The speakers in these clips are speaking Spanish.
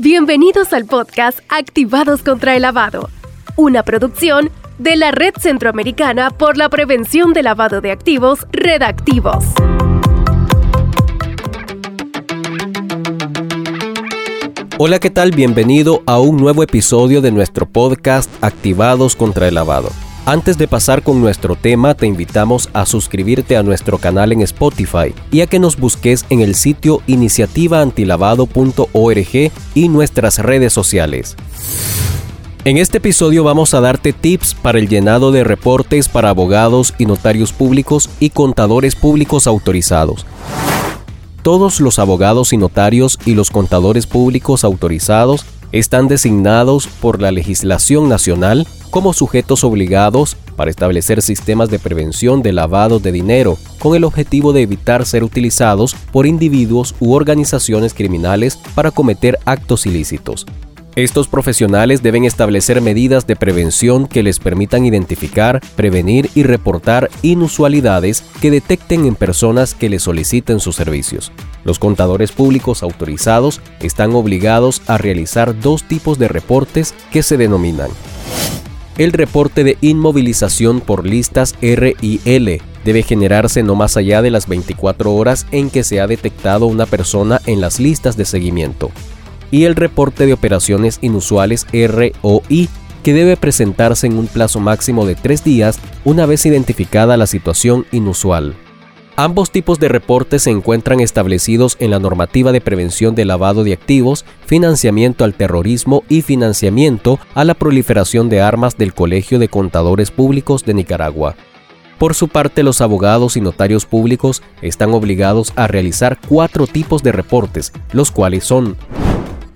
Bienvenidos al podcast Activados contra el Lavado, una producción de la Red Centroamericana por la Prevención de Lavado de Activos, Redactivos. Hola, ¿qué tal? Bienvenido a un nuevo episodio de nuestro podcast Activados contra el Lavado. Antes de pasar con nuestro tema, te invitamos a suscribirte a nuestro canal en Spotify y a que nos busques en el sitio iniciativaantilavado.org y nuestras redes sociales. En este episodio vamos a darte tips para el llenado de reportes para abogados y notarios públicos y contadores públicos autorizados. Todos los abogados y notarios y los contadores públicos autorizados están designados por la legislación nacional como sujetos obligados para establecer sistemas de prevención de lavado de dinero con el objetivo de evitar ser utilizados por individuos u organizaciones criminales para cometer actos ilícitos. Estos profesionales deben establecer medidas de prevención que les permitan identificar, prevenir y reportar inusualidades que detecten en personas que les soliciten sus servicios. Los contadores públicos autorizados están obligados a realizar dos tipos de reportes que se denominan el reporte de inmovilización por listas RIL debe generarse no más allá de las 24 horas en que se ha detectado una persona en las listas de seguimiento. Y el reporte de operaciones inusuales ROI, que debe presentarse en un plazo máximo de tres días una vez identificada la situación inusual. Ambos tipos de reportes se encuentran establecidos en la normativa de prevención de lavado de activos, financiamiento al terrorismo y financiamiento a la proliferación de armas del Colegio de Contadores Públicos de Nicaragua. Por su parte, los abogados y notarios públicos están obligados a realizar cuatro tipos de reportes, los cuales son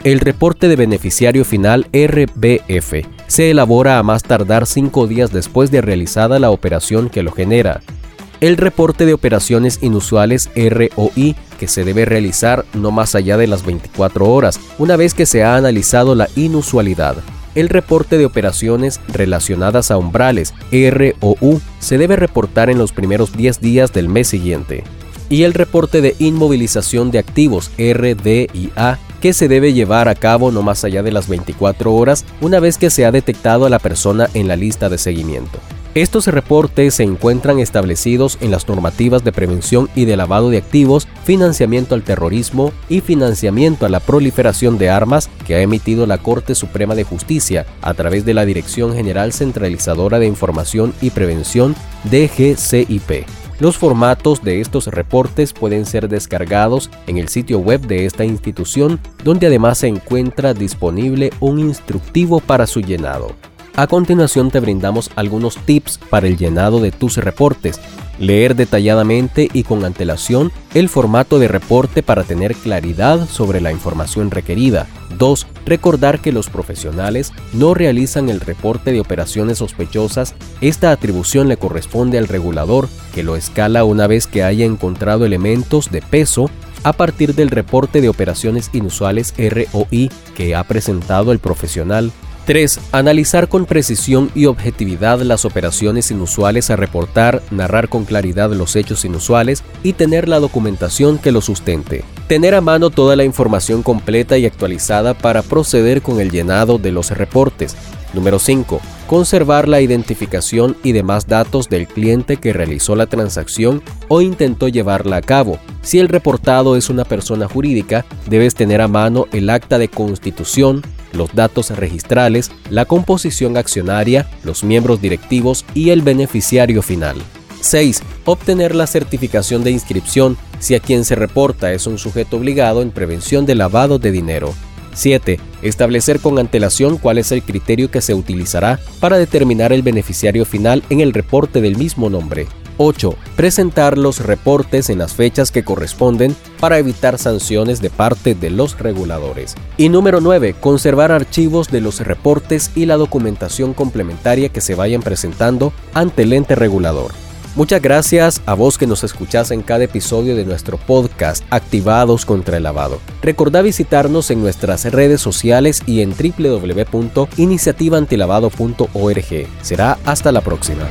el reporte de beneficiario final RBF se elabora a más tardar cinco días después de realizada la operación que lo genera el reporte de operaciones inusuales ROI que se debe realizar no más allá de las 24 horas, una vez que se ha analizado la inusualidad. El reporte de operaciones relacionadas a umbrales ROU se debe reportar en los primeros 10 días del mes siguiente. Y el reporte de inmovilización de activos RDIA que se debe llevar a cabo no más allá de las 24 horas una vez que se ha detectado a la persona en la lista de seguimiento. Estos reportes se encuentran establecidos en las normativas de prevención y de lavado de activos, financiamiento al terrorismo y financiamiento a la proliferación de armas que ha emitido la Corte Suprema de Justicia a través de la Dirección General Centralizadora de Información y Prevención DGCIP. Los formatos de estos reportes pueden ser descargados en el sitio web de esta institución, donde además se encuentra disponible un instructivo para su llenado. A continuación te brindamos algunos tips para el llenado de tus reportes. Leer detalladamente y con antelación el formato de reporte para tener claridad sobre la información requerida. 2. Recordar que los profesionales no realizan el reporte de operaciones sospechosas. Esta atribución le corresponde al regulador, que lo escala una vez que haya encontrado elementos de peso a partir del reporte de operaciones inusuales ROI que ha presentado el profesional 3. Analizar con precisión y objetividad las operaciones inusuales a reportar, narrar con claridad los hechos inusuales y tener la documentación que lo sustente. Tener a mano toda la información completa y actualizada para proceder con el llenado de los reportes. Número 5. Conservar la identificación y demás datos del cliente que realizó la transacción o intentó llevarla a cabo. Si el reportado es una persona jurídica, debes tener a mano el acta de constitución, los datos registrales, la composición accionaria, los miembros directivos y el beneficiario final. 6. Obtener la certificación de inscripción si a quien se reporta es un sujeto obligado en prevención de lavado de dinero. 7. Establecer con antelación cuál es el criterio que se utilizará para determinar el beneficiario final en el reporte del mismo nombre. 8. Presentar los reportes en las fechas que corresponden para evitar sanciones de parte de los reguladores. Y número 9. Conservar archivos de los reportes y la documentación complementaria que se vayan presentando ante el ente regulador. Muchas gracias a vos que nos escuchás en cada episodio de nuestro podcast Activados contra el Lavado. Recordá visitarnos en nuestras redes sociales y en www.iniciativaantilavado.org. Será hasta la próxima.